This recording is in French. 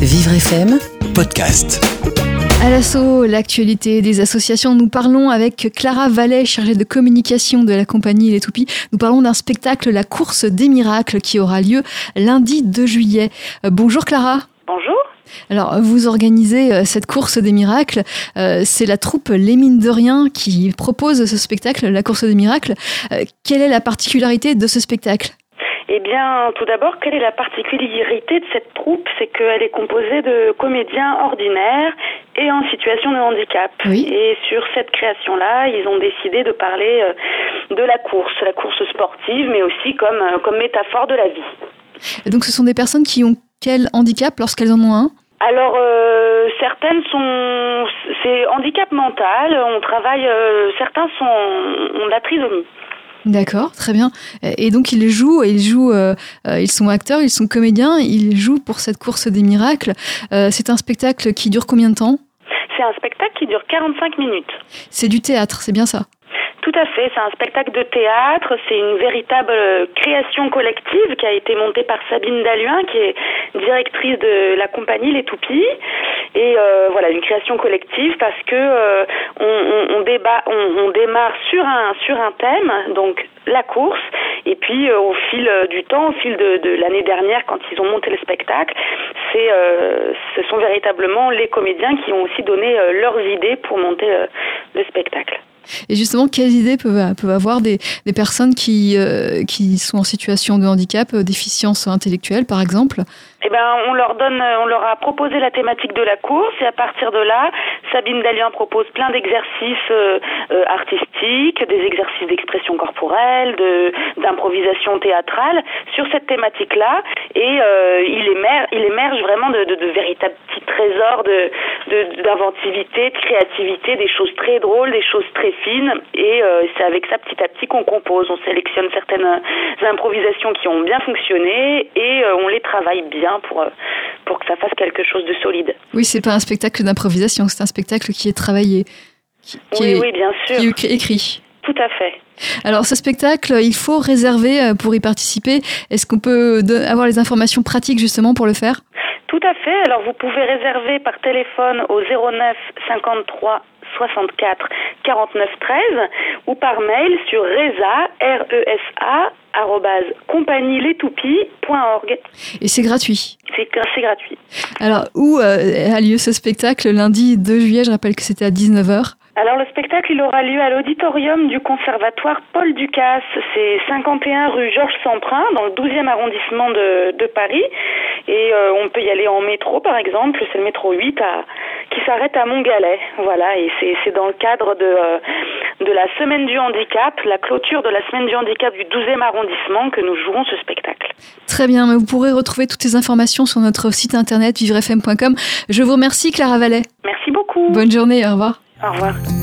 Vivre FM Podcast. À l'assaut, l'actualité des associations, nous parlons avec Clara Vallet, chargée de communication de la compagnie Les Toupies. Nous parlons d'un spectacle, La course des miracles, qui aura lieu lundi 2 juillet. Euh, bonjour Clara. Bonjour. Alors, vous organisez euh, cette course des miracles. Euh, c'est la troupe Les Mines de Rien qui propose ce spectacle, la course des miracles. quelle est la particularité de ce spectacle? Eh bien, tout d'abord, quelle est la particularité de cette troupe? C'est qu'elle est composée de comédiens ordinaires et en situation de handicap. Et sur cette création-là, ils ont décidé de parler euh, de la course, la course sportive, mais aussi comme, euh, comme métaphore de la vie. donc, ce sont des personnes qui ont quel handicap lorsqu'elles en ont un? Alors euh, certaines sont c'est handicap mental, on travaille certains sont ont la trisomie. D'accord, très bien. Et donc ils jouent, ils jouent, euh, euh, ils sont acteurs, ils sont comédiens, ils jouent pour cette course des miracles. Euh, c'est un spectacle qui dure combien de temps? C'est un spectacle qui dure 45 minutes. C'est du théâtre, c'est bien ça? Tout à fait, c'est un spectacle de théâtre, c'est une véritable création collective qui a été montée par Sabine Dalluin, qui est directrice de la compagnie Les Toupies. Et euh, voilà, une création collective parce que euh, on, on, débat, on, démarre sur un sur un thème, donc la course, et puis euh, au fil du temps, au fil de, de l'année dernière, quand ils ont monté le spectacle, c'est ce sont véritablement les comédiens qui ont aussi donné leurs idées pour monter le spectacle. Et justement, quelles idées peuvent, peuvent avoir des, personnes qui, qui sont en situation de handicap, déficience intellectuelle par exemple? Eh ben, on leur donne, on leur a proposé la thématique de la course et à partir de là, Sabine Dalian propose plein d'exercices euh, euh, artistiques, des exercices d'expression corporelle, de d'improvisation théâtrale. Sur cette thématique-là et euh, il émerge, il émerge vraiment de, de, de véritables petits trésors de d'inventivité, de, créativité, des choses très drôles, des choses très fines et c'est avec ça petit à petit qu'on compose. On sélectionne certaines improvisations qui ont bien fonctionné et on les travaille bien pour, euh, pour que ça fasse quelque chose de solide. Oui, c'est pas un spectacle d'improvisation, c'est un spectacle qui est travaillé, qui, oui, est, oui, bien sûr. Qui est écrit. Tout à fait. Alors ce spectacle, il faut réserver euh, pour y participer. Est-ce qu'on peut avoir les informations pratiques justement pour le faire? Tout à fait. Alors vous pouvez réserver par téléphone au 09 53 64 49 13 ou par mail sur resa r e s a Et c'est gratuit? C'est gratuit. Alors, où euh, a lieu ce spectacle? Lundi 2 juillet Je rappelle que c'était à 19h. Alors le spectacle, il aura lieu à l'auditorium du conservatoire Paul Ducasse. C'est 51 rue Georges Semprin, dans le 12e arrondissement de, de Paris. Et euh, on peut y aller en métro, par exemple. C'est le métro 8 à, qui s'arrête à Montgalais. Voilà, et c'est dans le cadre de, euh, de la semaine du handicap, la clôture de la semaine du handicap du 12e arrondissement que nous jouerons ce spectacle. Très bien, vous pourrez retrouver toutes ces informations sur notre site internet vivrefm.com. Je vous remercie Clara Vallet. Merci beaucoup. Bonne journée, au revoir. Au revoir.